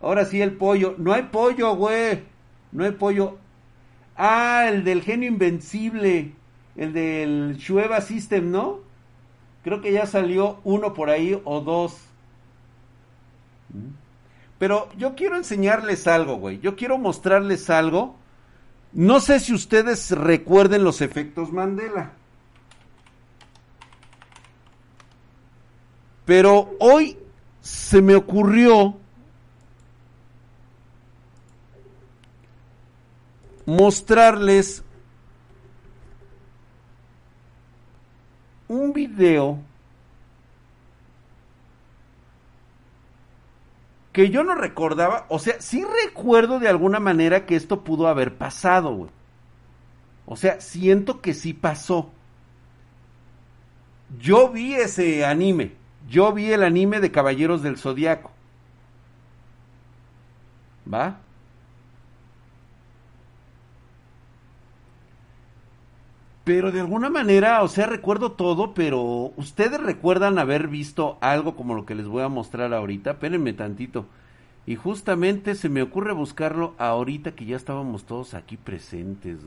Ahora sí el pollo. No hay pollo, güey. No hay pollo. Ah, el del genio invencible. El del Shueva System, ¿no? Creo que ya salió uno por ahí o dos. Pero yo quiero enseñarles algo, güey. Yo quiero mostrarles algo. No sé si ustedes recuerden los efectos Mandela. Pero hoy se me ocurrió mostrarles un video que yo no recordaba, o sea, sí recuerdo de alguna manera que esto pudo haber pasado. O sea, siento que sí pasó. Yo vi ese anime. Yo vi el anime de Caballeros del Zodiaco. ¿Va? Pero de alguna manera, o sea, recuerdo todo, pero ustedes recuerdan haber visto algo como lo que les voy a mostrar ahorita. Espérenme tantito. Y justamente se me ocurre buscarlo ahorita que ya estábamos todos aquí presentes.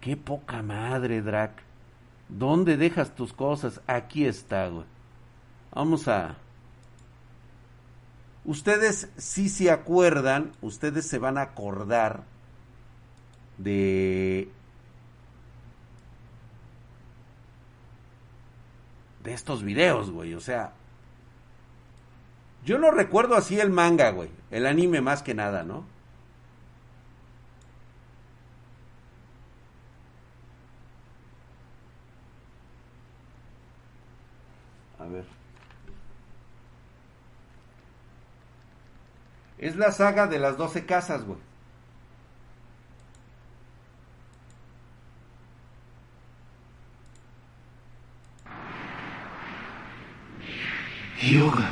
Qué poca madre, Drac. ¿Dónde dejas tus cosas? Aquí está, güey. Vamos a... Ustedes si se acuerdan, ustedes se van a acordar de... De estos videos, güey. O sea... Yo no recuerdo así el manga, güey. El anime más que nada, ¿no? A ver. Es la saga de las doce casas, güey. Yoga.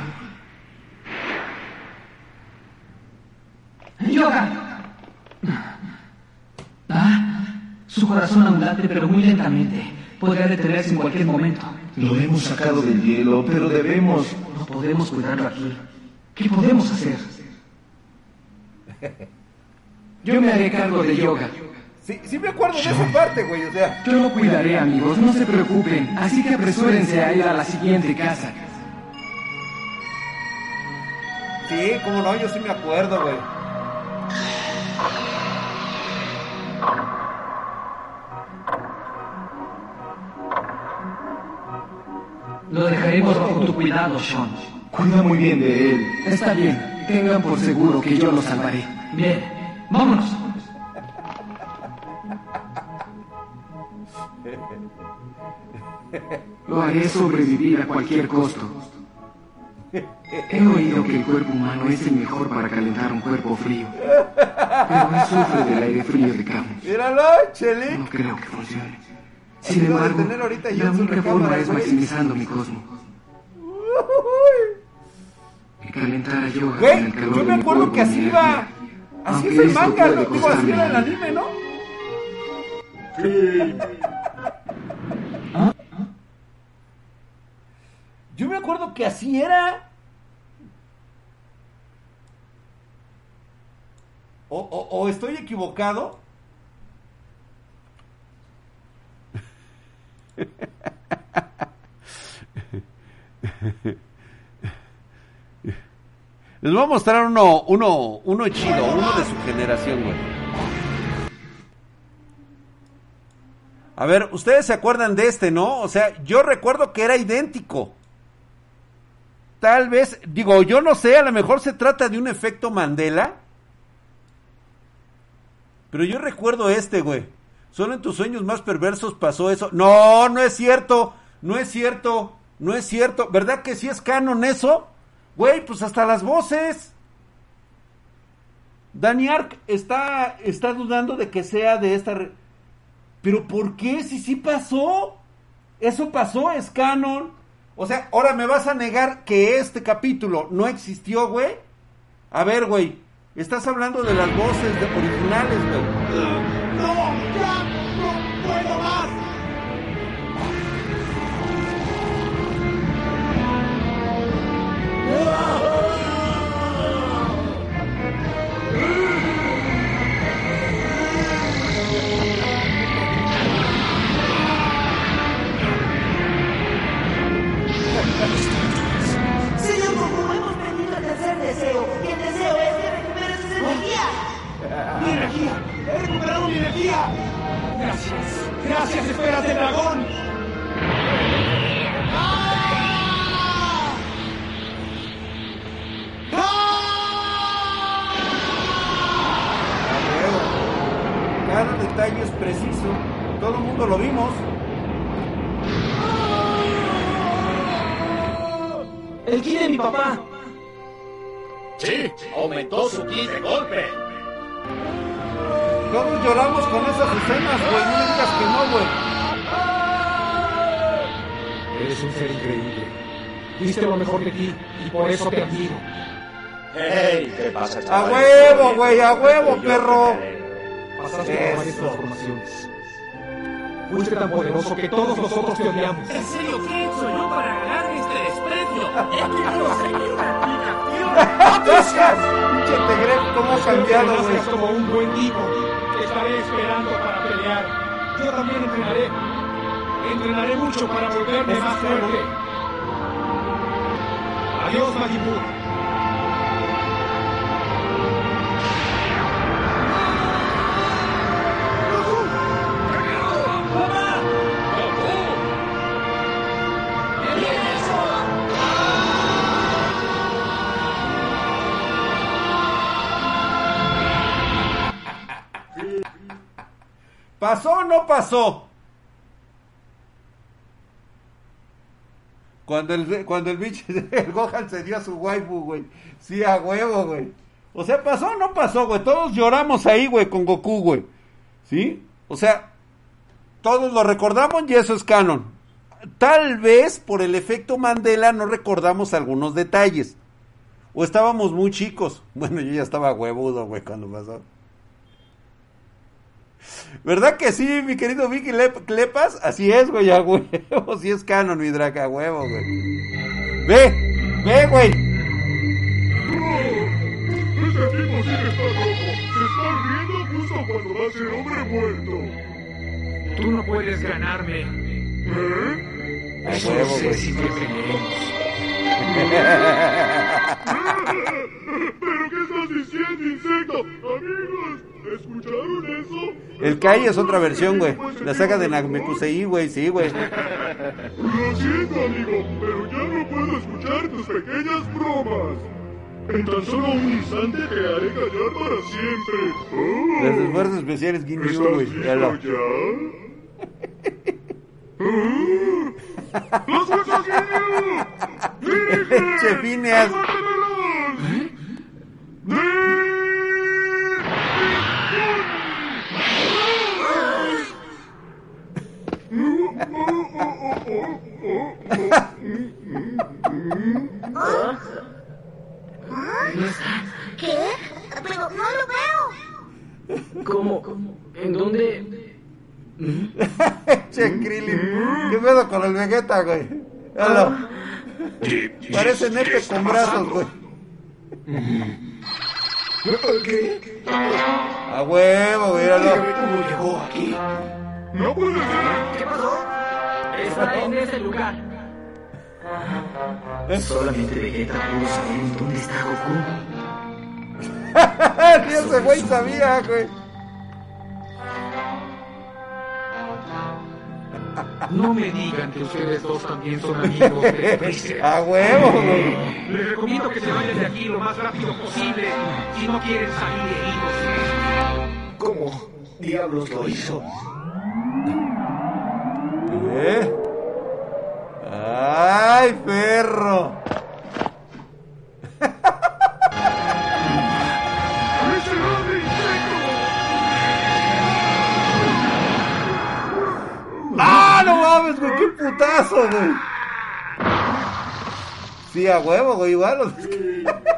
Yoga. Ah, su corazón ambulante, pero muy lentamente. Podría detenerse en cualquier momento. Lo hemos sacado del hielo, pero debemos... No podemos cuidarlo aquí. ¿Qué podemos hacer? Yo me haré cargo de yoga. Sí, sí me acuerdo de esa parte, güey, o sea. Yo lo cuidaré, amigos, no se preocupen. Así que apresúrense a ir a la siguiente casa. Sí, cómo no, yo sí me acuerdo, güey. Lo dejaremos bajo tu cuidado, Sean. Cuida muy bien de él. Está bien, tengan por seguro que yo lo salvaré. Bien, vámonos. Lo haré sobrevivir a cualquier costo. He oído que el cuerpo humano es el mejor para calentar un cuerpo frío. Pero él sufre del aire frío de Camus. Míralo, Chele. No creo que funcione. Sin embargo, la única forma es maximizando mi cosmo. Calentara yoga con Güey, yo me acuerdo que así iba. Así es el manga, ¿no? Digo, así era el anime, ¿no? Yo me acuerdo que así era. O, o- o estoy equivocado. Les voy a mostrar uno, uno, uno chido, uno de su generación, güey. A ver, ustedes se acuerdan de este, ¿no? O sea, yo recuerdo que era idéntico. Tal vez, digo, yo no sé, a lo mejor se trata de un efecto Mandela. Pero yo recuerdo este, güey. Solo en tus sueños más perversos pasó eso. No, no es cierto. No es cierto. No es cierto. ¿Verdad que sí es canon eso? Güey, pues hasta las voces. Danny Ark está, está dudando de que sea de esta... re- Pero ¿por qué? Si sí pasó. Eso pasó, es canon. O sea, ahora me vas a negar que este capítulo no existió, güey. A ver, güey. Estás hablando de las voces originales, güey. ¡Mi energía! ¡He recuperado mi energía! ¡Gracias! ¡Gracias, esferas de dragón! Cada detalle es preciso. Todo el mundo lo vimos. ¡El ki de mi papá! Sí, aumentó su ki de golpe. Todos lloramos con esas escenas, güey. No digas que no, güey. Eres un ser increíble. Diste lo mejor de ti y por eso te admiro. Hey, ¿qué pasa, A chaval? huevo, güey, a huevo, perro. Pasaste por varias transformaciones. Fuiste tan poderoso que todos nosotros te odiamos. ¿En serio quién soy yo para ganar este desprecio? Es que quiero seguir una explicación. Pinche Tegref, cómo ha cambiado, güey. Como un buen tipo. Te estaré esperando para pelear. Yo también entrenaré. Entrenaré mucho para volverme más fuerte. Adiós, Majin ¿Pasó o no pasó? Cuando el, cuando el bicho, el Gohan se dio a su waifu, güey. Sí, a huevo, güey. O sea, ¿pasó o no pasó, güey? Todos lloramos ahí, güey, con Goku, güey. ¿Sí? O sea, todos lo recordamos y eso es canon. Tal vez por el efecto Mandela no recordamos algunos detalles. O estábamos muy chicos. Bueno, yo ya estaba huevudo, güey, cuando pasó. ¿Verdad que sí, mi querido Vicky Lep- Clepas? Así es, güey, a huevo. Sí es canon, mi draga, a huevo, güey. Ve, ve, güey. Ese tipo sí que está loco. Se está riendo justo cuando va a ser hombre muerto. Tú no puedes ganarme. ¿Eh? A huevo, güey. si te peleemos. ¿Pero qué estás diciendo, insecto? Amigos, ¿escucharon eso? El Kai es otra versión, güey. La saga de Namekusei, güey, sí, güey. Lo siento, amigo, pero ya no puedo escuchar tus pequeñas bromas. En tan solo un instante te haré callar para siempre. Oh, Las esfuerzos especiales Ginyu, ¿Estás güey. ya? ¡Ah! ¡Las fuerzas Ginyu! ¡Dirige! Pinche Phineas. ¡Aguántamelos! ¿Qué? Pero no lo veo. ¿Cómo? ¿En dónde? Che, Krillin. ¿Qué pedo con el Vegeta, güey? Míralo. Parece nepe con brazos, güey. ¿Qué? A huevo, güey, míralo. ¿Cómo llegó aquí? ¡No puede ser! ¿Qué pasó? Está en ese lugar. Solamente Vegeta pudo saber en dónde está Goku. Ni ese güey sabía, güey. No me digan que ustedes dos también son amigos de Freezer. A huevo. Les recomiendo que se vayan de aquí lo más rápido posible si no quieren salir heridos. ¿Cómo diablos lo hizo? ¿Eh? ¡Ay, perro! Putazo, güey. Sí, a huevo, güey, igual. o sea,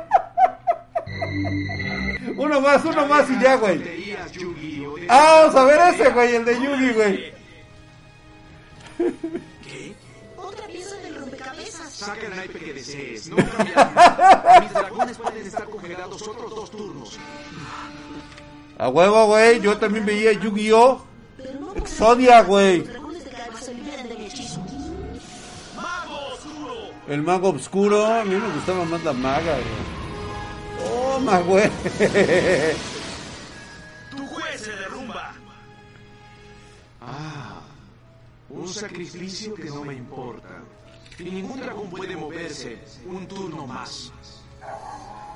Uno más, uno más y ya, güey. Ah, vamos a ver ese, güey, el de Yugi, güey. Otra pieza del rompecabezas. Saca el naipe que desees. No cambiarlo. Mis dragones pueden estar congelados otros dos turnos. A huevo, güey. Yo también veía Yu-Gi-Oh! Exodia, güey. El mago oscuro. A mí me gustaba más la maga, güey. Toma, güey. Tu juez se derrumba. Ah, un sacrificio que no me importa. Y ningún dragón puede moverse un turno más.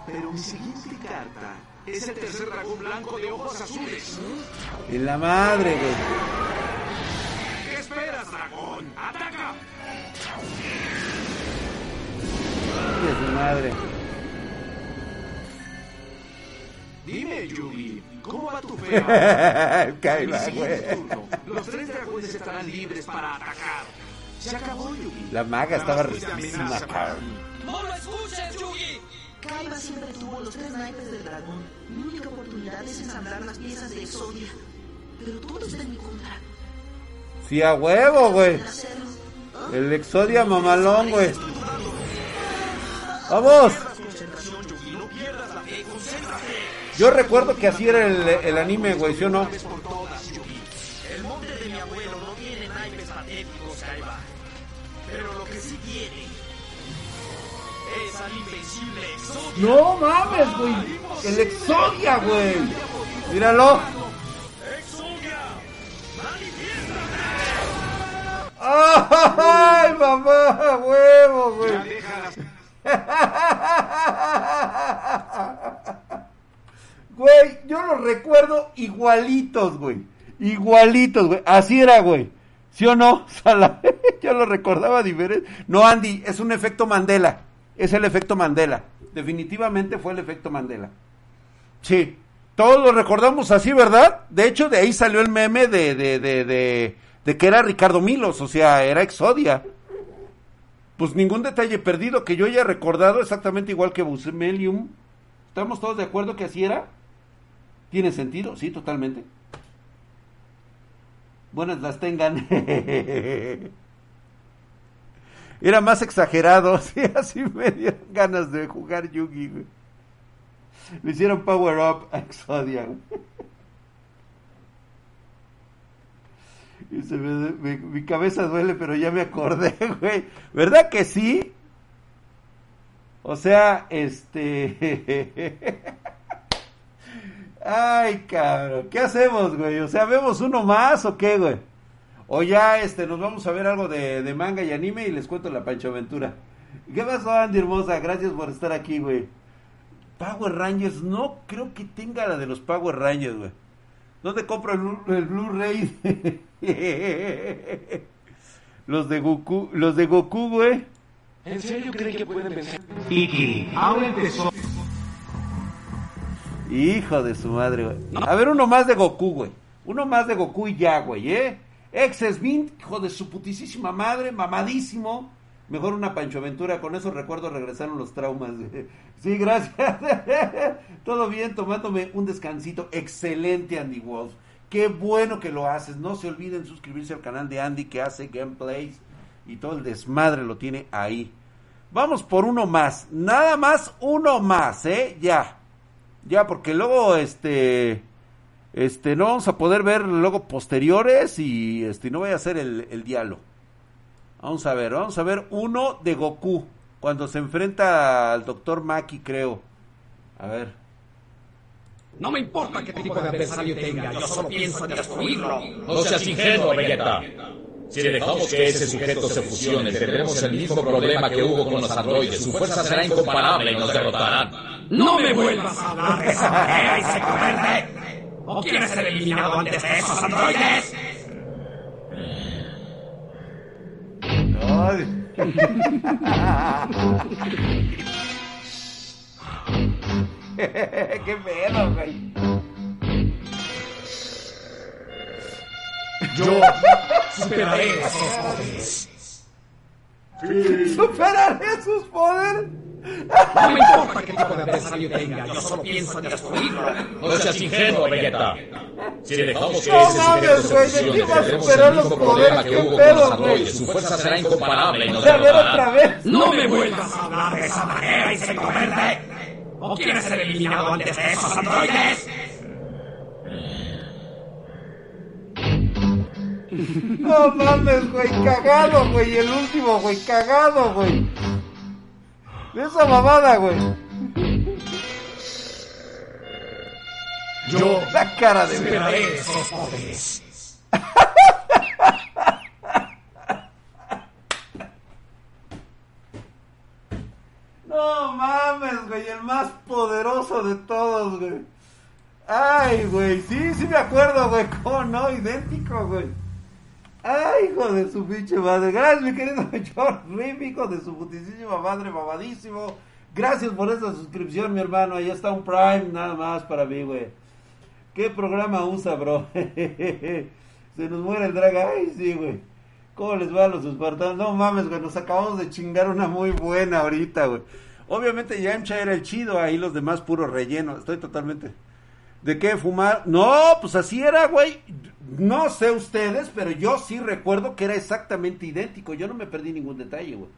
Pero mi siguiente carta es el tercer dragón blanco de ojos azules. En la madre, güey. ¿Qué esperas, dragón? ¡Ataca! De su madre. Dime, Yugi, ¿cómo va tu fe? ahora? En Kaiba, mi siguiente güey. turno, los tres dragones estarán libres para atacar. Se acabó, Yugi. La maga estaba riquísima. ¡No lo escuches, Yugi! Kaiba siempre tuvo los tres naipes del dragón. Mi única oportunidad es ensamblar las piezas de Exodia. Pero todo está en mi contra. Sí, a huevo, güey. El Exodia mamalón, güey. ¡Vamos! Yo recuerdo que así era el, anime, güey, ¿sí o no? No. Pero lo que sí tiene es al invencible. No mames, güey. El Exodia, güey. Míralo. ¡Exodia! ¡Ay, mamá! ¡Huevo, güey! Güey, yo los recuerdo igualitos, güey. Igualitos, güey. Así era, güey. ¿Sí o no? Yo lo recordaba diferente. No, Andy, es un efecto Mandela. Es el efecto Mandela. Definitivamente fue el efecto Mandela. Sí. Todos lo recordamos así, ¿verdad? De hecho, de ahí salió el meme de, de, de, de, de que era Ricardo Milos, o sea, era Exodia. Pues ningún detalle perdido que yo haya recordado exactamente igual que Busemelium. ¿Estamos todos de acuerdo que así era? ¿Tiene sentido? Sí, totalmente. Buenas las tengan. Era más exagerado, sí, así me dieron ganas de jugar Yugi, güey. Le hicieron power up a Exodia, güey. Me- me- mi cabeza duele, pero ya me acordé, güey. ¿Verdad que sí? O sea, este... Ay, cabrón. ¿Qué hacemos, güey? O sea, ¿vemos uno más o qué, güey? O ya, este, nos vamos a ver algo de, de manga y anime y les cuento la Pancho Aventura. ¿Qué pasó, Andy Hermosa? Gracias por estar aquí, güey. Power Rangers, no creo que tenga la de los Power Rangers, güey. ¿Dónde compro el, Blu- el Blu-ray? los de Goku, los de Goku, güey. ¿En serio creen que pueden vencer? Iki, ahora empezó. Hijo de su madre, güey. A ver, uno más de Goku, güey. Uno más de Goku y ya, güey, ¿eh? Exes Vint, hijo de su putísima madre, mamadísimo. Mejor una Pancho Aventura, con esos recuerdos regresaron los traumas. Sí, gracias. Todo bien, tomándome un descansito. Excelente, Andy Wolf. Qué bueno que lo haces. No se olviden suscribirse al canal de Andy que hace gameplays y todo el desmadre lo tiene ahí. Vamos por uno más. Nada más uno más, ¿eh? Ya. Ya, porque luego, este, este, no vamos a poder ver luego posteriores y, este, no voy a hacer el diálogo. Vamos a ver, vamos a ver uno de Goku, cuando se enfrenta al Doctor Maki, creo. A ver. No me importa qué tipo de adversario tenga, yo solo pienso en destruirlo. No seas ingenuo, Vegeta. Si dejamos que ese sujeto se fusione, tendremos el mismo problema que hubo con los androides. Su fuerza será incomparable y nos derrotarán. No me vuelvas a hablar de esa manera, ese cobarde. ¿O quieres ser eliminado antes de esos androides? Qué pedo, güey. Yo superaré esos poderes. ¿Superaré sus poderes? No me importa qué tipo de adversario tenga, yo solo pienso en destruirlo. No seas ingenuo, Vegeta. Si dejamos que No ese mames, secreto güey, se ¿de fusione, qué va a tendremos superar el los mismo problema poderes? que ¿Qué hubo con pedo, los güey? androides. Su fuerza será incomparable y nos A ver derrotará. No me vuelvas a hablar de esa manera, insecto verde. ¿O quieres ser eliminado antes de esos androides? No mames, güey, cagado, güey. El último, güey, cagado, güey. De esa mamada, güey. Yo La cara de esos poderes. No mames, güey, el más poderoso de todos, güey. Ay, güey, sí, sí me acuerdo, güey. ¿Cómo no? Idéntico, güey. Ay, hijo de su pinche madre. Gracias, mi querido John Rip, hijo de su putísima madre, mamadísimo. Gracias por esa suscripción, mi hermano. Ahí está un Prime, nada más para mí, güey. ¿Qué programa usa, bro? Se nos muere el drag. Ay, sí, güey. ¿Cómo les va a los espartanos? No mames, güey. Nos acabamos de chingar una muy buena ahorita, güey. Obviamente Yamcha era el chido, ahí los demás puro relleno. Estoy totalmente. ¿De qué fumar? No, pues así era, güey. No sé ustedes, pero yo sí recuerdo que era exactamente idéntico. Yo no me perdí ningún detalle, güey.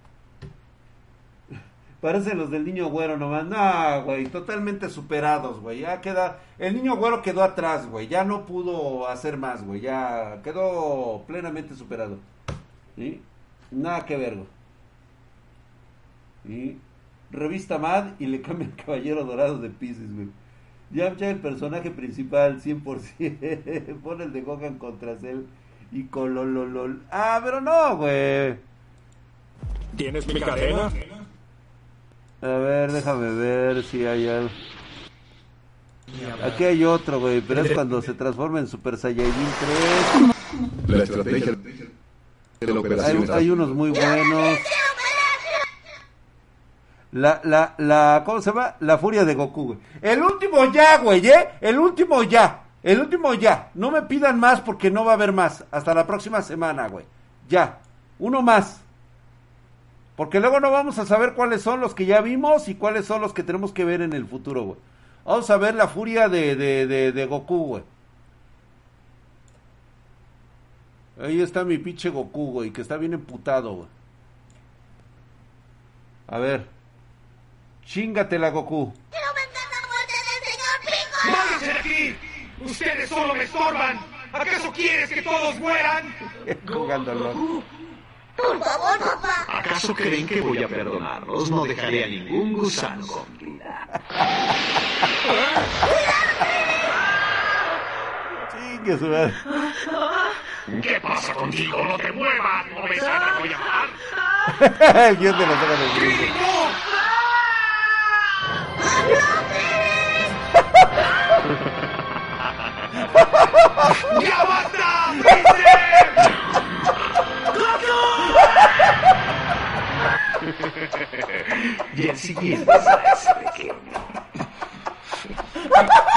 Parecen los del niño güero nomás. No, güey, totalmente superados, güey. Ya queda. El niño güero quedó atrás, güey. Ya no pudo hacer más, güey. Ya quedó plenamente superado. ¿Sí? Nada que ver, güey. Revista Mad y le cambia el caballero dorado de Pisces, güey. Yamcha el personaje principal, 100%. Pone el de Gohan contra Cell y Colololol. Ah, pero no, güey. ¿Tienes mi cadena? A ver, déjame ver si hay algo. Aquí hay otro, güey, pero es cuando se transforma en Super Saiyajin 3. La estrategia de la operación. Hay, hay unos muy buenos. La, la, la, ¿cómo se llama? La furia de Goku, güey. El último ya, güey, ¿eh? El último ya. El último ya. No me pidan más porque no va a haber más. Hasta la próxima semana, güey. Ya. Uno más. Porque luego no vamos a saber cuáles son los que ya vimos y cuáles son los que tenemos que ver en el futuro, güey. Vamos a ver la furia de, de, de, de Goku, güey. Ahí está mi pinche Goku, güey, que está bien emputado, güey. A ver. Chingatela, Goku. ¡Váyanse de aquí! ¡Ustedes solo me estorban! ¿Acaso quieres que todos mueran? Jugándolo. Por favor, papá. ¿Acaso creen que voy a perdonarlos? No dejaré a ningún gusano con vida. Chingue su madre. ¿Qué pasa contigo? ¡No te muevas! ¡No te voy a matar! El guion de la saga del Gringo. ¡Ya basta! ¡Freezer! Y el siguiente ese pequeño.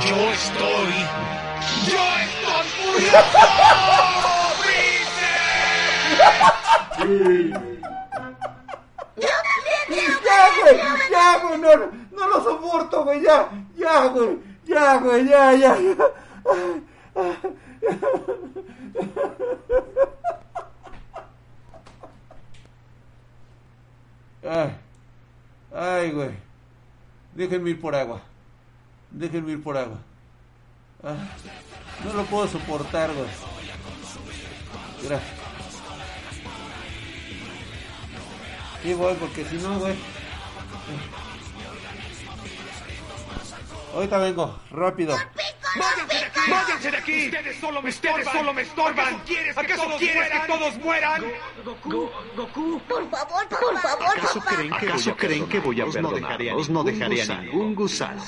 ¡Yo estoy... ¡Yo estoy furioso! ¡Freezer! Ya, güey, ya, güey, no, no lo soporto, güey, ya, ya, güey, ya, güey, ya, ya, ya. Ay, ay, güey. Déjenme ir por agua. Déjenme ir por agua. Ah, No lo puedo soportar, güey. Mira. Sí, voy, porque si no, güey. Ahorita vengo, rápido. ¡Váyanse de aquí! ¡Váyanse de aquí! ¡Ustedes solo me estorban! ¡Solo me estorban! ¿Acaso quieres, que, todos mueran? Goku, Goku, por favor, por, favor, ¿Acaso papá. creen que voy a, creen que voy a perdonarlos? No dejaré ningún No dejaré a gusano. ningún gusano.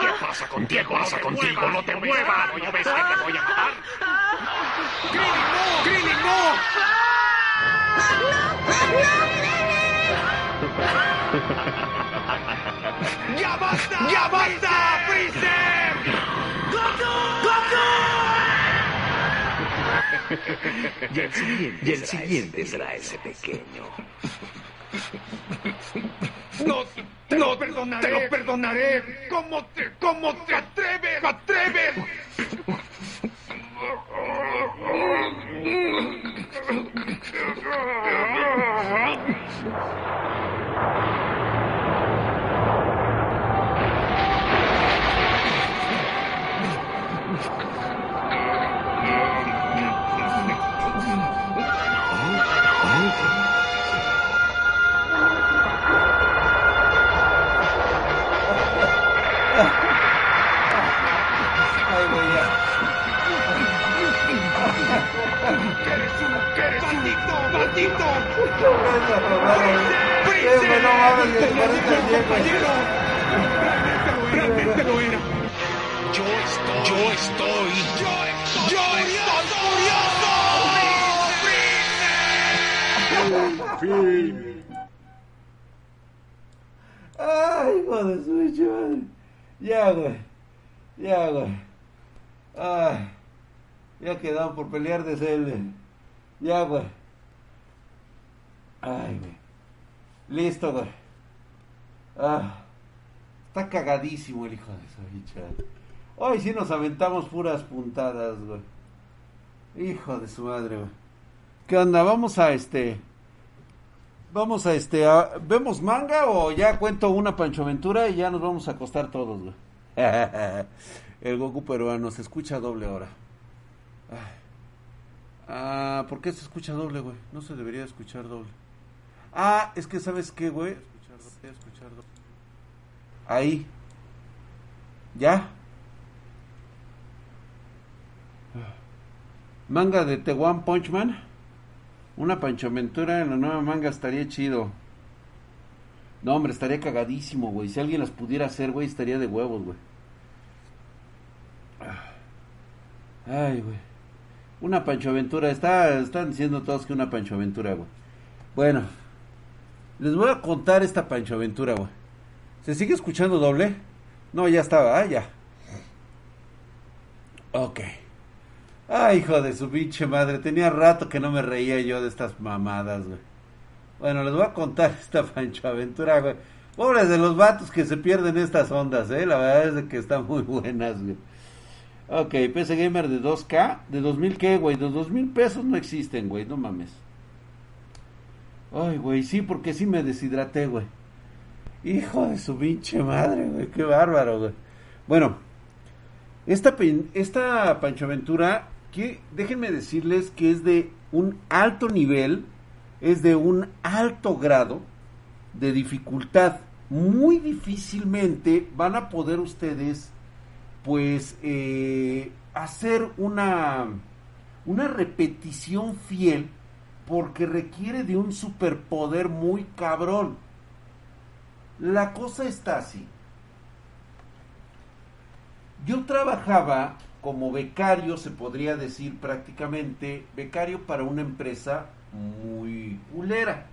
¿Qué pasa contigo? ¿Qué pasa contigo? ¡No te muevas! ¿No ves que te voy a matar? ¡Krillin, no! ¡Krillin, no! ¡Ya basta! ¡Ya basta! ¡Freezer! Y el siguiente, y el siguiente será ese pequeño. ¡No! ¡Te lo perdonaré! ¡Te lo perdonaré! ¿Cómo te, cómo te atreves? ¡Atreves! Ah! Yo estoy. Yo estoy. Yo estoy. Yo estoy furioso. Ay, hijo de su madre. Ya. Ya, güey. Ay. Ya quedaron por pelear de celda. Ya, güey. Ay, güey. Listo, güey. Ah. Está cagadísimo el hijo de pinche madre. Hoy sí nos aventamos puras puntadas, güey. Hijo de su madre, güey. ¿Qué onda? Vamos a este. Vamos a este. a- ¿Vemos manga o ya cuento una Pancho Aventura y ya nos vamos a acostar todos, güey? El Goku peruano se escucha doble ahora. Ay. Ah, ¿por qué se escucha doble, güey? No se debería escuchar doble. Ah, es que ¿sabes qué, güey? Ahí. ¿Ya? Manga de The One Punch Man. Una panchomentura en la nueva manga estaría chido. No, hombre, estaría cagadísimo, güey. Si alguien las pudiera hacer, güey, estaría de huevos, güey. Ay, güey. Una Pancho Aventura. Está, están diciendo todos que una Pancho Aventura, güey. Bueno, les voy a contar esta Pancho Aventura, güey. ¿Se sigue escuchando doble? No, ya estaba, ah, ya. Ok. Ay, hijo de su pinche madre. Tenía rato que no me reía yo de estas mamadas, güey. Bueno, les voy a contar esta Pancho Aventura, güey. Pobres de los vatos que se pierden estas ondas, eh. La verdad es que están muy buenas, güey. Ok, PC Gamer de 2K. ¿De 2000 qué, güey? De 2000 pesos no existen, güey. No mames. Ay, güey, sí, porque sí me deshidraté, güey. Hijo de su pinche madre, güey. Qué bárbaro, güey. Bueno, esta, esta Pancho Aventura, que déjenme decirles que es de un alto nivel, es de un alto grado de dificultad. Muy difícilmente van a poder ustedes, pues, eh, hacer una, una repetición fiel porque requiere de un superpoder muy cabrón. La cosa está así. Yo trabajaba como becario, se podría decir prácticamente, becario para una empresa muy culera.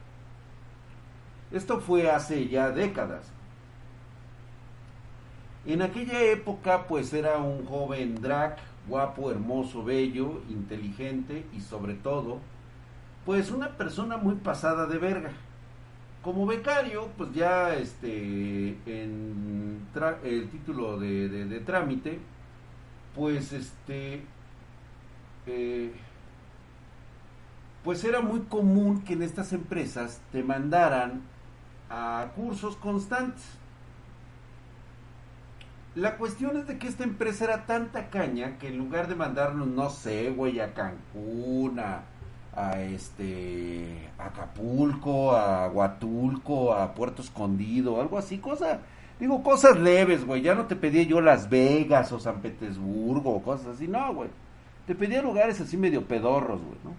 Esto fue hace ya décadas. En aquella época pues era un joven drag, guapo, hermoso, bello, inteligente y sobre todo pues una persona muy pasada de verga. Como becario, pues ya este en el título de, de- de trámite, pues este eh, pues era muy común que en estas empresas te mandaran a cursos constantes. La cuestión es de que esta empresa era tanta caña que en lugar de mandarnos, no sé, güey, a Cancún, a, a este Acapulco, a Huatulco, a Puerto Escondido, algo así, cosa, digo, cosas leves, güey, ya no te pedía yo Las Vegas o San Petersburgo o cosas así, no, güey. Te pedía lugares así medio pedorros, güey, ¿no?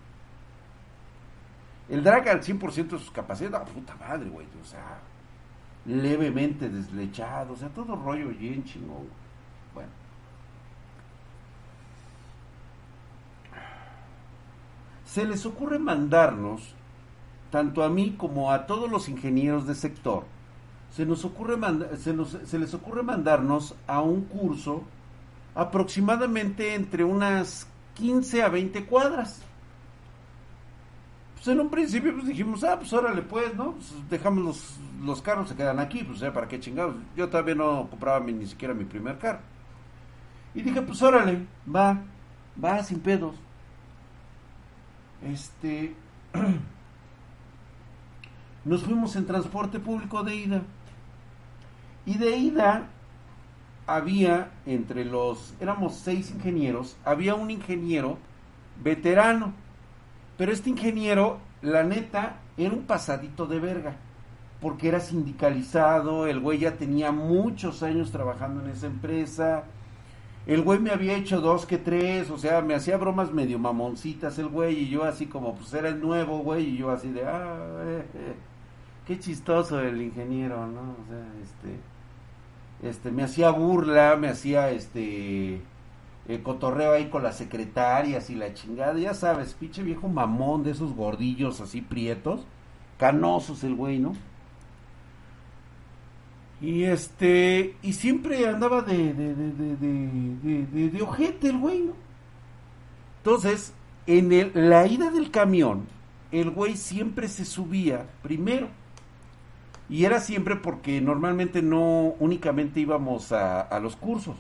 El drag al 100% de sus capacidades, no, puta madre, güey, o sea, levemente deslechado, o sea, todo rollo bien chingón. Bueno. Se les ocurre mandarnos, tanto a mí como a todos los ingenieros de sector, se, nos ocurre se, nos, se les ocurre mandarnos a un curso aproximadamente entre unas 15 a 20 cuadras. Pues en un principio pues dijimos, ah, pues órale pues, ¿no? Pues dejamos los, los carros, se quedan aquí, pues ya para qué chingados. Yo todavía no compraba ni siquiera mi primer carro. Y dije, pues órale, va, va sin pedos. Este, nos fuimos en transporte público de ida. Y de ida había entre los, éramos seis ingenieros, había un ingeniero veterano, pero este ingeniero, la neta, era un pasadito de verga, porque era sindicalizado, el güey ya tenía muchos años trabajando en esa empresa, el güey me había hecho dos que tres, o sea, me hacía bromas medio mamoncitas el güey, y yo así como, pues era el nuevo güey, y yo así de, ah, eh, eh, qué chistoso el ingeniero, ¿no? O sea, este este, me hacía burla, me hacía este eh, cotorreo ahí con las secretarias y la chingada, ya sabes, pinche viejo mamón de esos gordillos así prietos, canosos el güey, ¿no? Y este, y siempre andaba de, de, de, de, ojete el güey, ¿no? Entonces, en el, la ida del camión, el güey siempre se subía primero y era siempre porque normalmente no únicamente íbamos a, los cursos,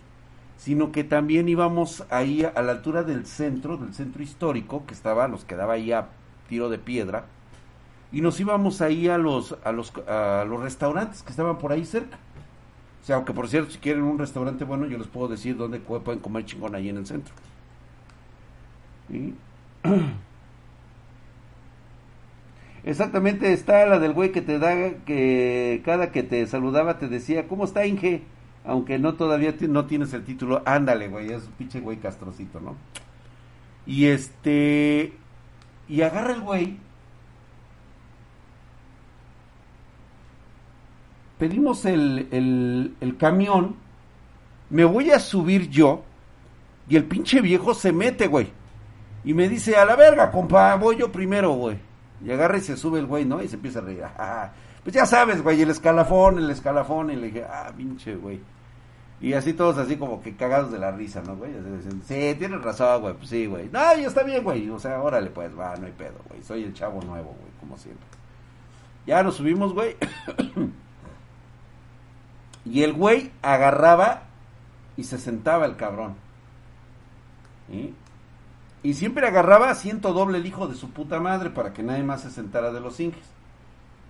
sino que también íbamos ahí a, la altura del centro, del centro histórico, que estaba, nos quedaba ahí a tiro de piedra, y nos íbamos ahí a los, a los, a los restaurantes que estaban por ahí cerca. O sea, aunque por cierto, si quieren un restaurante bueno, yo les puedo decir dónde pueden comer chingón ahí en el centro. Exactamente está la del güey que te da, que cada que te saludaba te decía, ¿cómo está Inge? Aunque no todavía no tienes el título, ándale, güey, es un pinche güey castrocito, ¿no? Y este, y agarra el güey. Pedimos el, el, camión, me voy a subir yo, y el pinche viejo se mete, güey. Y me dice, a la verga, compa, voy yo primero, güey. Y agarra y se sube el güey, ¿no? Y se empieza a reír. Pues ya sabes, güey, el escalafón, el escalafón. Y le dije, ah, pinche, güey. Y así todos así como que cagados de la risa, ¿no, güey? sí, tienes razón, güey, pues sí, güey. No, ya está bien, güey. O sea, órale, pues, va, no hay pedo, güey. Soy el chavo nuevo, güey, como siempre. Ya nos subimos, güey. y el güey agarraba y se sentaba el cabrón. Y siempre agarraba asiento doble el hijo de su puta madre para que nadie más se sentara de los inges.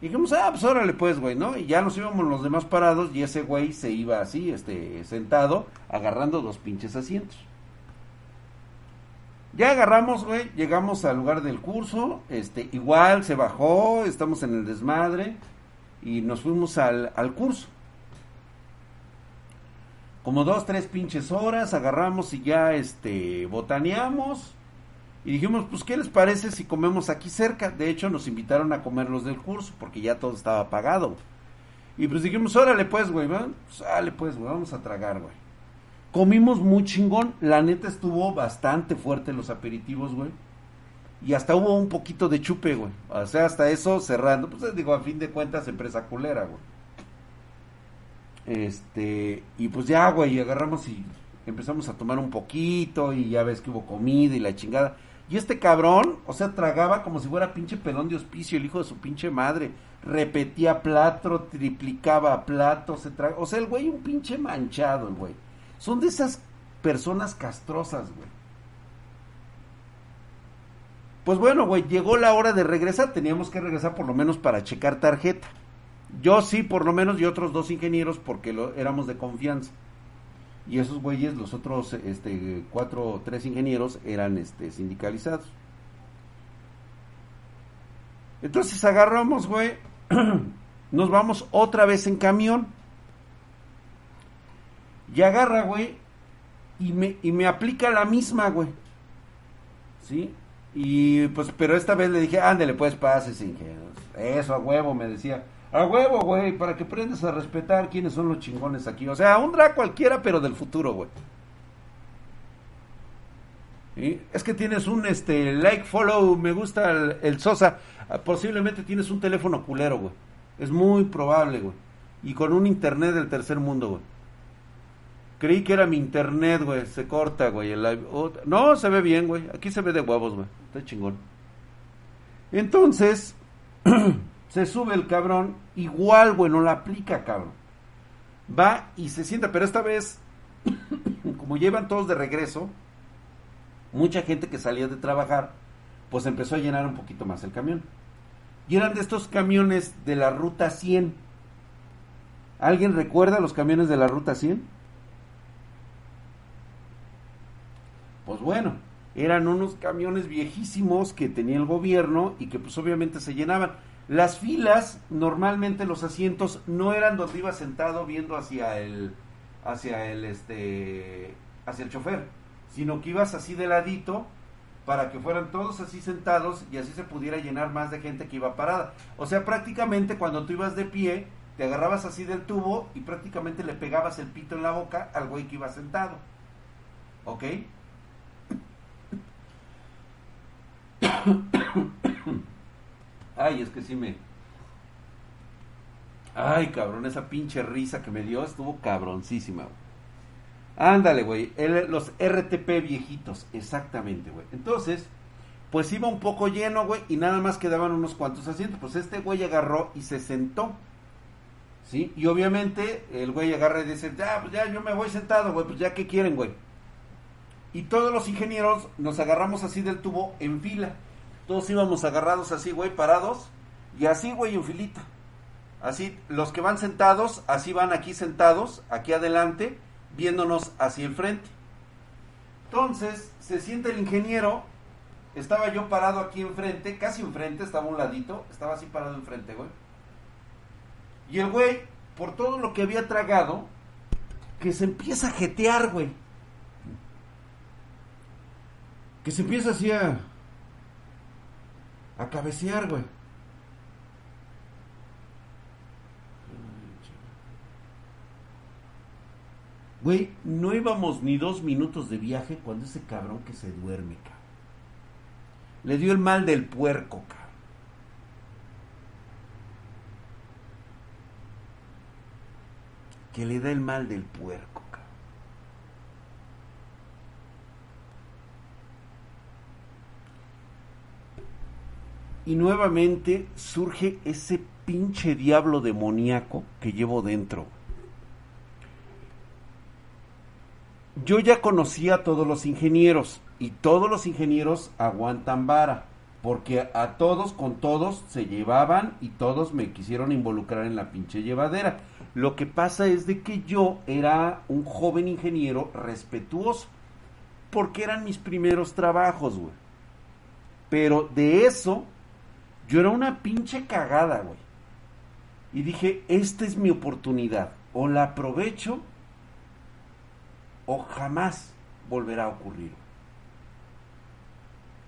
Y dijimos, ah, pues órale pues, güey, ¿no? Y ya nos íbamos los demás parados y ese güey se iba así, este, sentado, agarrando dos pinches asientos. Ya agarramos, güey, llegamos al lugar del curso, este, igual se bajó, estamos en el desmadre y nos fuimos al, al curso. Como dos, tres pinches horas, agarramos y ya, este, botaneamos y dijimos, pues, ¿qué les parece si comemos aquí cerca? De hecho, nos invitaron a comer los del curso, porque ya todo estaba pagado. Y pues dijimos, órale pues, güey. Pues, pues, güey, vamos a tragar, güey. Comimos muy chingón, la neta estuvo bastante fuerte los aperitivos, güey. Y hasta hubo un poquito de chupe, güey. O sea, hasta eso cerrando. Pues digo, a fin de cuentas, empresa culera, güey. Este, y pues ya, güey, agarramos y empezamos a tomar un poquito y ya ves que hubo comida y la chingada. Y este cabrón, o sea, tragaba como si fuera pinche pelón de hospicio, el hijo de su pinche madre. Repetía plato, triplicaba plato, se traga. O sea, el güey un pinche manchado, el güey. Son de esas personas castrosas, güey. Pues bueno, güey, llegó la hora de regresar. Teníamos que regresar por lo menos para checar tarjeta. Yo sí, por lo menos, y otros dos ingenieros, porque lo, éramos de confianza. Y esos güeyes, los otros este, cuatro o tres ingenieros, eran este, sindicalizados. Entonces agarramos, güey, nos vamos otra vez en camión. Y agarra, güey, y me, y me aplica la misma, güey. ¿Sí? Y pues, pero esta vez le dije, ándale, pues pases, ingenieros. Eso, a huevo, me decía. A huevo, güey, para que aprendas a respetar quiénes son los chingones aquí. O sea, un drag cualquiera, pero del futuro, güey. Es que tienes un este like, follow, me gusta el, Sosa. Posiblemente tienes un teléfono culero, güey. Es muy probable, güey. Y con un internet del tercer mundo, güey. Creí que era mi internet, güey. Se corta, güey. El no, se ve bien, güey. Aquí se ve de huevos, güey. Está chingón. Entonces, se sube el cabrón. Igual, güey, no la aplica, cabrón. Va y se sienta, pero esta vez, como llevan todos de regreso, mucha gente que salía de trabajar, pues empezó a llenar un poquito más el camión. Y eran de estos camiones de la ruta 100. ¿Alguien recuerda los camiones de la ruta 100? Pues bueno, eran unos camiones viejísimos que tenía el gobierno y que pues obviamente se llenaban. Las filas, normalmente los asientos no eran donde iba sentado viendo hacia el hacia el este hacia el chofer, sino que ibas así de ladito para que fueran todos así sentados y así se pudiera llenar más de gente que iba parada. O sea, prácticamente cuando tú ibas de pie, te agarrabas así del tubo y prácticamente le pegabas el pito en la boca al güey que iba sentado. ¿Ok? Ay, es que sí me... Ay, cabrón, esa pinche risa que me dio estuvo cabroncísima. Güey. Ándale, güey. Los RTP viejitos, exactamente, güey. Entonces, pues iba un poco lleno, güey, y nada más quedaban unos cuantos asientos. Pues este güey agarró y se sentó. ¿Sí? Y obviamente el güey agarra y dice, ya, pues ya yo me voy sentado, güey, pues ya qué quieren, güey. Y todos los ingenieros nos agarramos así del tubo en fila. Todos íbamos agarrados así, güey, parados. Y así, güey, en filita. Así, los que van sentados, así van aquí sentados, aquí adelante, viéndonos hacia el frente. Entonces, se siente el ingeniero. Estaba yo parado aquí enfrente, casi enfrente, estaba un ladito. Estaba así parado enfrente, güey. Y el güey, por todo lo que había tragado, que se empieza a jetear, güey que se empieza así a, a cabecear, güey. Güey, no íbamos ni dos minutos de viaje cuando ese cabrón que se duerme, cabrón. Le dio el mal del puerco, cabrón. Que le da el mal del puerco. Y nuevamente surge ese pinche diablo demoníaco que llevo dentro. Yo ya conocía a todos los ingenieros y todos los ingenieros aguantan vara, porque a todos con todos se llevaban y todos me quisieron involucrar en la pinche llevadera. Lo que pasa es de que yo era un joven ingeniero respetuoso, porque eran mis primeros trabajos, güey. Pero de eso yo era una pinche cagada, güey. Y dije, esta es mi oportunidad. O la aprovecho o jamás volverá a ocurrir.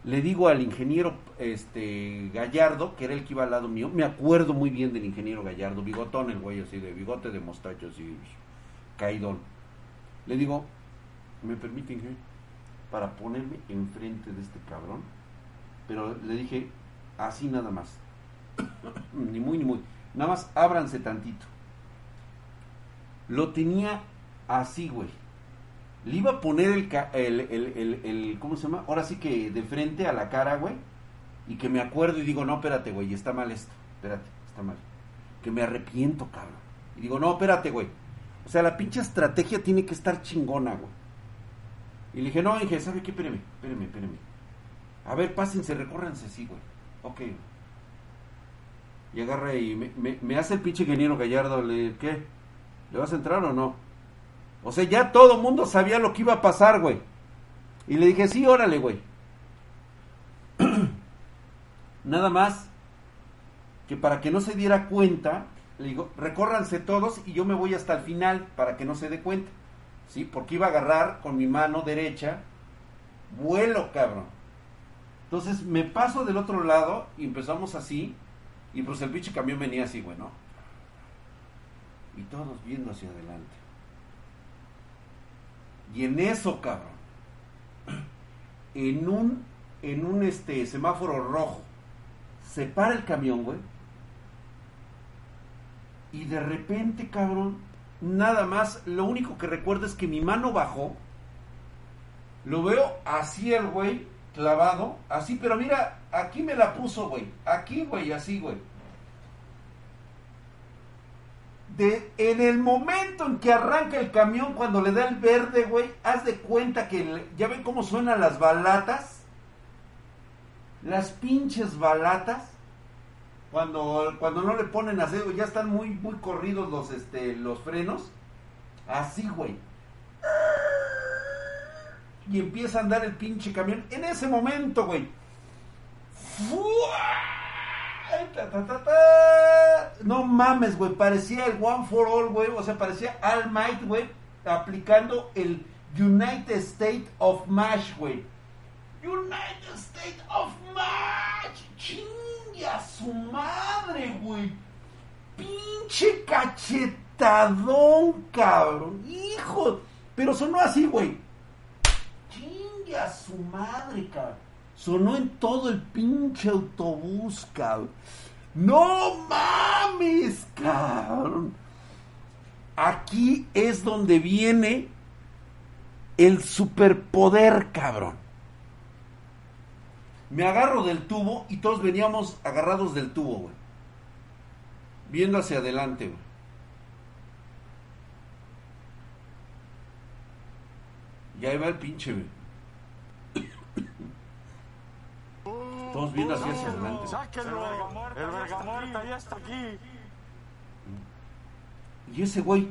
Le digo al ingeniero este Gallardo, que era el que iba al lado mío, me acuerdo muy bien del ingeniero Gallardo, bigotón el güey así, de bigote de mostacho así, caidón. Le digo, ¿me permite, ingeniero? Para ponerme enfrente de este cabrón. Pero le dije, Así nada más. ni muy, ni muy. Nada más ábranse tantito. Lo tenía así, güey. Le iba a poner el, el, el, el, ¿Cómo se llama? Ahora sí que de frente a la cara, güey. Y que me acuerdo y digo, no, espérate, güey, está mal esto. Espérate, está mal. Que me arrepiento, cabrón. Y digo, no, espérate, güey. O sea, la pinche estrategia tiene que estar chingona, güey. Y le dije, no, dije, ¿sabe qué? Espéreme, espéreme, espéreme. A ver, pásense, recórranse, sí, güey. Ok. Y agarra y me, hace el pinche ingeniero Gallardo, le, ¿qué? ¿Le vas a entrar o no? O sea, ya todo el mundo sabía lo que iba a pasar, güey. Y le dije, sí, órale, güey. Nada más que para que no se diera cuenta, le digo, recórranse todos y yo me voy hasta el final para que no se dé cuenta. ¿Sí? Porque iba a agarrar con mi mano derecha vuelo, cabrón. Entonces me paso del otro lado y empezamos así. Y pues el pinche camión venía así, bueno. Y todos viendo hacia adelante. Y en eso, cabrón. En un, en un este semáforo rojo. Se para el camión, güey. Y de repente, cabrón, nada más, lo único que recuerdo es que mi mano bajó. Lo veo así el güey, clavado, así, pero mira, aquí me la puso, güey. Aquí, güey, así, güey. De, en el momento en que arranca el camión, cuando le da el verde, güey, haz de cuenta que ya ven cómo suenan las balatas. Las pinches balatas. Cuando, cuando no le ponen güey, ya están muy, muy corridos los, este, los frenos. Así, güey. Y empieza a andar el pinche camión. En ese momento, güey. No mames, güey. Parecía el One for All, güey. O sea, parecía All Might, güey. Aplicando el United States of Mash, güey. United States of Mash. Chingue a su madre, güey. Pinche cachetadón, cabrón. Hijo. Pero sonó así, güey. A su madre, cabrón. Sonó en todo el pinche autobús, cabrón. No mames, cabrón. Aquí es donde viene el superpoder, cabrón. Me agarro del tubo y todos veníamos agarrados del tubo, güey. Viendo hacia adelante, güey. Y ahí va el pinche, güey. Todos viendo así hacia adelante. ¡Sáquenlo! El verga muerta ya está aquí. Y ese güey.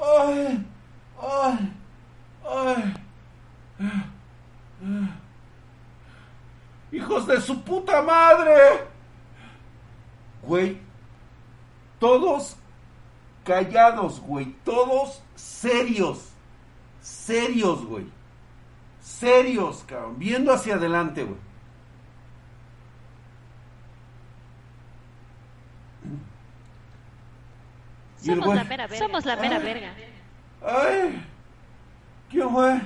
¡Ay! ¡Ay! ¡Ay! ¡Hijos de su puta madre! Güey. Todos callados, güey. Todos serios. Serios, güey. Serios, cabrón. Viendo hacia adelante, güey. Y el Somos güey, la mera verga. Somos la mera verga. ¡Ay! ¿Quién fue?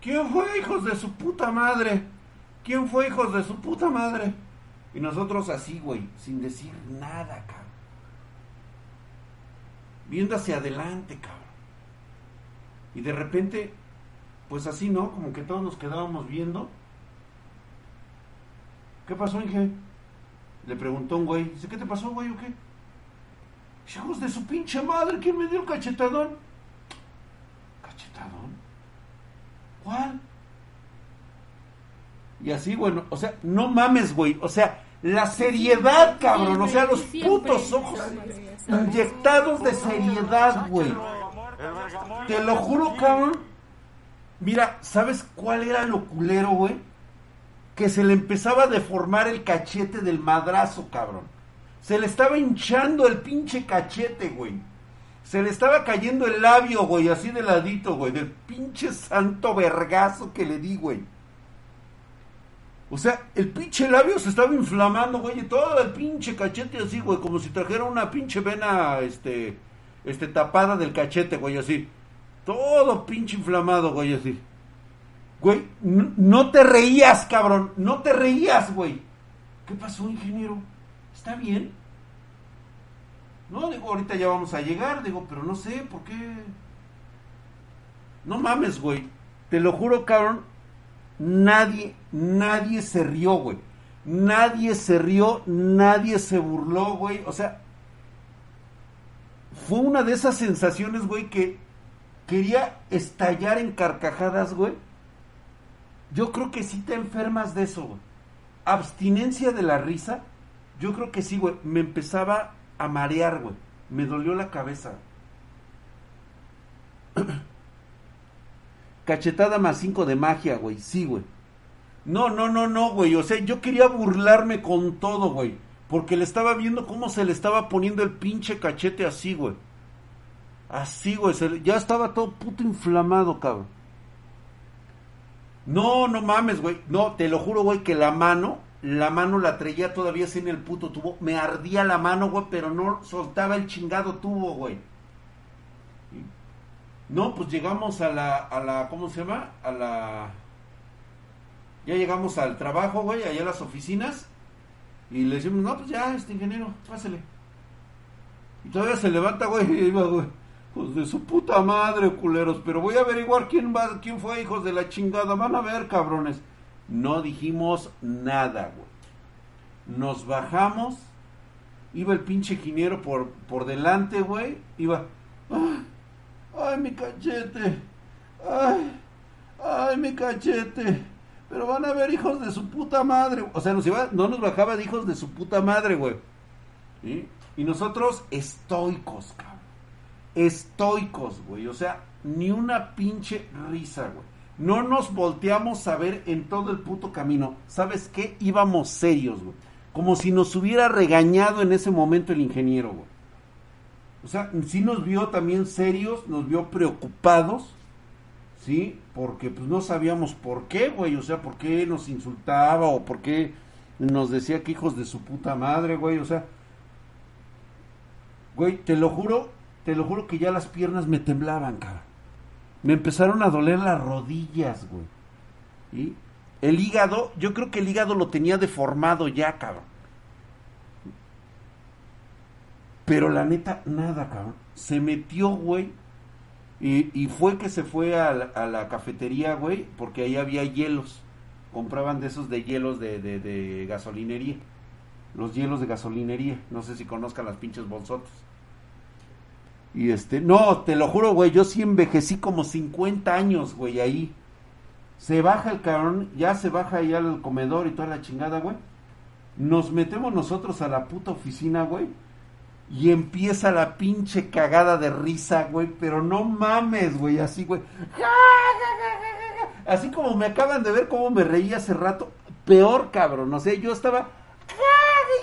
¿Quién fue, hijos de su puta madre? ¿Quién fue, hijos de su puta madre? Y nosotros así, güey, sin decir nada, cabrón. Viendo hacia adelante, cabrón. Y de repente, pues así, ¿no? Como que todos nos quedábamos viendo. ¿Qué pasó, Inge? Le preguntó un güey. Dice, ¿qué te pasó, güey, o qué? Hijos de su pinche madre, ¿quién me dio el cachetadón? ¿Cachetadón? ¿Cuál? Y así, bueno, o sea, no mames, güey. O sea, la seriedad, cabrón. O sea, los putos ojos inyectados de seriedad, güey. Te lo juro, cabrón. Mira, ¿sabes cuál era lo culero, güey? Que se le empezaba a deformar el cachete del madrazo, cabrón. Se le estaba hinchando el pinche cachete, güey. Se le estaba cayendo el labio, güey, así de ladito, güey, del pinche santo vergazo que le di, güey. O sea, el pinche labio se estaba inflamando, güey, y todo el pinche cachete así, güey, como si trajera una pinche vena, este, este, tapada del cachete, güey, así. Todo pinche inflamado, güey, así. Güey, n- no te reías, cabrón, no te reías, güey. ¿Qué pasó, ingeniero? ¿Está bien? No, digo, ahorita ya vamos a llegar, digo, pero no sé, ¿por qué? No mames, güey. Te lo juro, cabrón. Nadie, nadie se rió, güey. Nadie se rió, nadie se burló, güey. O sea, fue una de esas sensaciones, güey, que quería estallar en carcajadas, güey. Yo creo que sí te enfermas de eso, güey. Abstinencia de la risa. Yo creo que sí, güey. Me empezaba a marear, güey. Me dolió la cabeza. Cachetada más 5 de magia, güey. Sí, güey. No, no, no, no, güey. O sea, yo quería burlarme con todo, güey. Porque le estaba viendo cómo se le estaba poniendo el pinche cachete así, güey. Así, güey. Ya estaba todo puto inflamado, cabrón. No, no mames, güey. No, te lo juro, güey, que la mano, la mano la traía todavía en el puto tubo. Me ardía la mano, güey, pero no soltaba el chingado tubo, güey. No, pues llegamos a la, a la, ¿cómo se llama? A la... Ya llegamos al trabajo, güey, allá a las oficinas. Y le decimos, no, pues ya, este ingeniero, pásele. Y todavía se levanta, güey, güey. Pues de su puta madre, culeros. Pero voy a averiguar quién va, quién fue, hijos de la chingada. Van a ver, cabrones. No dijimos nada, güey. Nos bajamos. Iba el pinche ingeniero por, por delante, güey. Iba. ¡Ay, ay, mi cachete! ¡Ay, ay, mi cachete! Pero van a ver hijos de su puta madre. O sea, nos iba, no nos bajaba de hijos de su puta madre, güey. Y nosotros estoicos, cabrón. Estoicos, güey. O sea, ni una pinche risa, güey. No nos volteamos a ver en todo el puto camino. ¿Sabes qué? Íbamos serios, güey. Como si nos hubiera regañado en ese momento el ingeniero, güey. O sea, sí nos vio también serios, nos vio preocupados ¿sí? Porque pues no sabíamos por qué, güey, o sea, por qué nos insultaba o por qué nos decía que hijos de su puta madre, güey, o sea, güey, te lo juro, te lo juro que ya las piernas me temblaban, cabrón. Me empezaron a doler las rodillas, güey. ¿Y? El hígado, yo creo que el hígado lo tenía deformado ya, cabrón. Pero la neta, nada, cabrón. Se metió, güey, y, fue que se fue a la, cafetería, güey, porque ahí había hielos. Compraban de esos de hielos de, de, gasolinería. Los hielos de gasolinería. No sé si conozcan las pinches bolsotas. Y este, no, te lo juro, güey, yo sí envejecí como 50 años, güey, ahí. Se baja el cabrón, ya se baja ahí al comedor y toda la chingada, güey. Nos metemos nosotros a la puta oficina, güey y empieza la pinche cagada de risa, güey. Pero no mames, güey. Así, güey. Así como me acaban de ver cómo me reí hace rato. Peor, cabrón. No sé, yo estaba.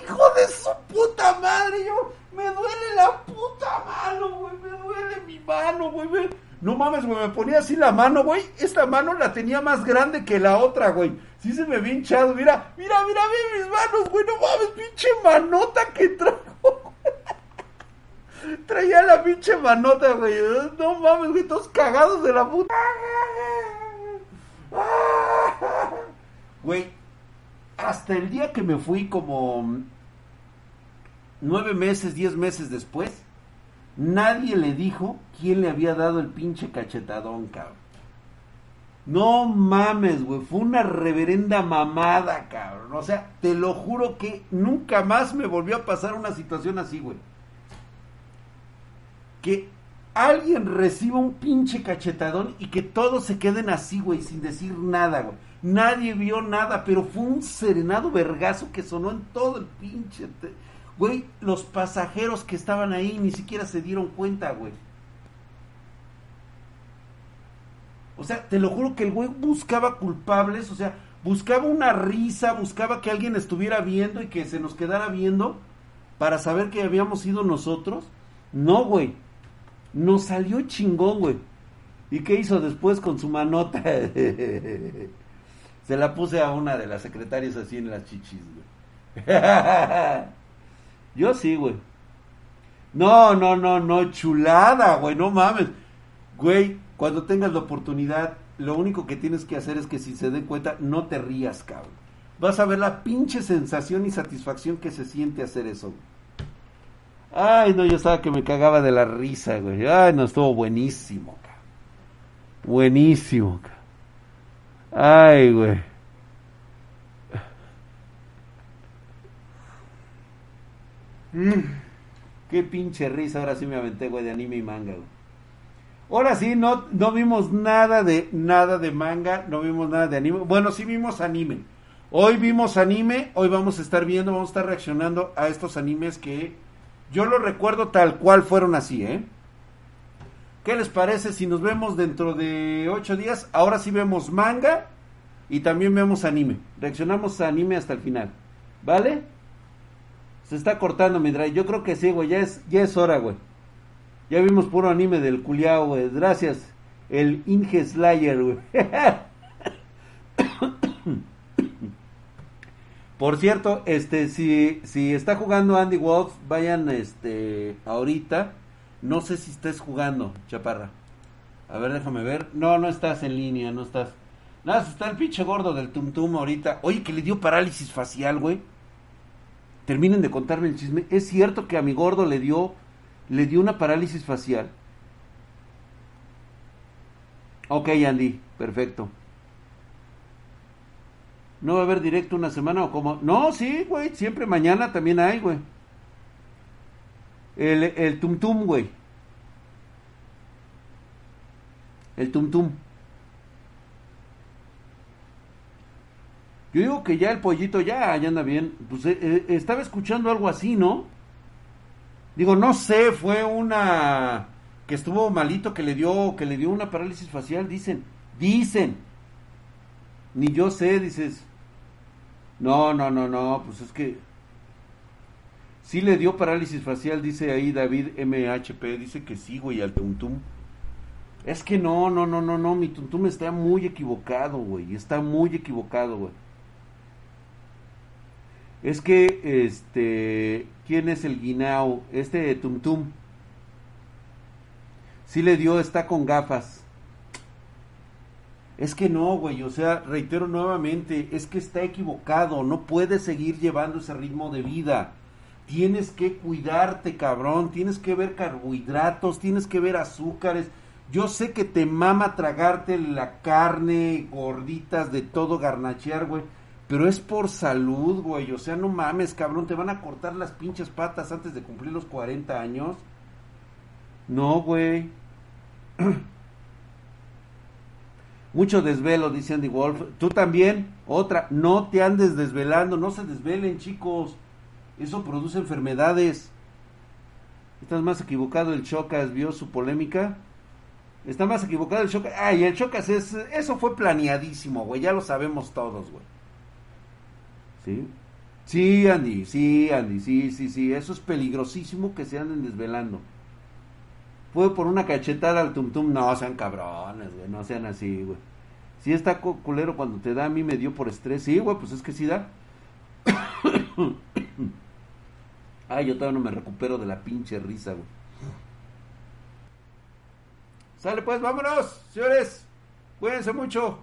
¡Hijo de su puta madre! Yo. Me duele la puta mano, güey. Me duele mi mano, güey. No mames, güey. Me ponía así la mano, güey. Esta mano la tenía más grande que la otra, güey. Sí se me había hinchado. Mira, mira, mira, mira mis manos, güey. No mames, pinche manota que traigo. Traía la pinche manota, güey. No mames, güey, todos cagados de la puta. Güey, hasta el día que me fui como nueve meses, diez meses después, nadie le dijo quién le había dado el pinche cachetadón, cabrón. No mames, güey, fue una reverenda mamada, cabrón. O sea, te lo juro que nunca más me volvió a pasar una situación así, güey que alguien reciba un pinche cachetadón y que todos se queden así, güey, sin decir nada, güey. Nadie vio nada, pero fue un serenado vergazo que sonó en todo el pinche... Güey, los pasajeros que estaban ahí ni siquiera se dieron cuenta, güey. O sea, te lo juro que el güey buscaba culpables, o sea, buscaba una risa, buscaba que alguien estuviera viendo y que se nos quedara viendo para saber que habíamos sido nosotros. No, güey. Nos salió chingón, güey. ¿Y qué hizo después con su manota? Se la puse a una de las secretarias así en las chichis, güey. Yo sí, güey. No, no, no, no, chulada, güey, no mames. Güey, cuando tengas la oportunidad, lo único que tienes que hacer es que si se den cuenta, no te rías, cabrón. Vas a ver la pinche sensación y satisfacción que se siente hacer eso. Güey. Ay, no, yo estaba que me cagaba de la risa, güey. Ay, no, estuvo buenísimo, cabrón. Buenísimo, cabrón. Ay, güey. Mm, qué pinche risa, ahora sí me aventé, de anime y manga. Ahora sí, no, no vimos nada de, nada de manga, no vimos nada de anime. Bueno, sí vimos anime. Hoy vimos anime, hoy vamos a estar viendo, vamos a estar reaccionando a estos animes que yo los recuerdo tal cual fueron así, ¿eh? ¿Qué les parece si nos vemos dentro de ocho días? Ahora sí vemos manga y también vemos anime. Reaccionamos a anime hasta el final. ¿Vale? Se está cortando mi drive. Yo creo que sí, güey. Ya es, ya es hora, güey. Ya vimos puro anime del culiao, güey. Gracias. El Inge Slayer, güey. Por cierto, este, si, si está jugando Andy Wolf, vayan, este, ahorita. No sé si estés jugando, chaparra. A ver, déjame ver. No, no estás en línea, no estás. Nada, está el pinche gordo del Tum Tum ahorita. Oye, que le dio parálisis facial, güey. Terminen de contarme el chisme. Es cierto que a mi gordo le dio, le dio una parálisis facial. Ok, Andy, perfecto. ¿No va a haber directo una semana o cómo? No, sí, güey, siempre mañana también hay, güey. El, el tum tum, güey. El tum tum. Yo digo que ya el pollito ya, ya anda bien. Pues eh, eh, estaba escuchando algo así, ¿no? Digo, no sé, fue una que estuvo malito que le dio que le dio una parálisis facial, dicen, dicen. Ni yo sé, dices. No, no, no, no, pues es que sí le dio parálisis facial, dice ahí David MHP, dice que sí, güey, al Tuntum. Es que no, no, no, no, no, mi Tuntum está muy equivocado, güey, está muy equivocado, güey. Es que, este, ¿quién es el Guinao? Este Tuntum. Sí le dio, está con gafas. Es que no, güey, o sea, reitero nuevamente, es que está equivocado, no puedes seguir llevando ese ritmo de vida. Tienes que cuidarte, cabrón, tienes que ver carbohidratos, tienes que ver azúcares. Yo sé que te mama tragarte la carne, gorditas, de todo garnachear, güey. Pero es por salud, güey. O sea, no mames, cabrón. Te van a cortar las pinches patas antes de cumplir los 40 años. No, güey. Mucho desvelo, dice Andy Wolf. Tú también, otra, no te andes desvelando, no se desvelen, chicos. Eso produce enfermedades. Estás más equivocado, el Chocas vio su polémica. Está más equivocado el Chocas. Ay, el Chocas es, eso fue planeadísimo, güey, ya lo sabemos todos, güey. ¿Sí? Sí, Andy, sí, Andy, sí, sí, sí, eso es peligrosísimo que se anden desvelando. Fue por una cachetada al tum tum, no sean cabrones, güey, no sean así, güey. Si está culero cuando te da, a mí me dio por estrés, sí, güey, pues es que sí da. Ay, yo todavía no me recupero de la pinche risa, güey. Sale pues, vámonos, señores. Cuídense mucho.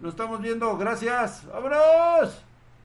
Nos estamos viendo. Gracias. ¡Vámonos!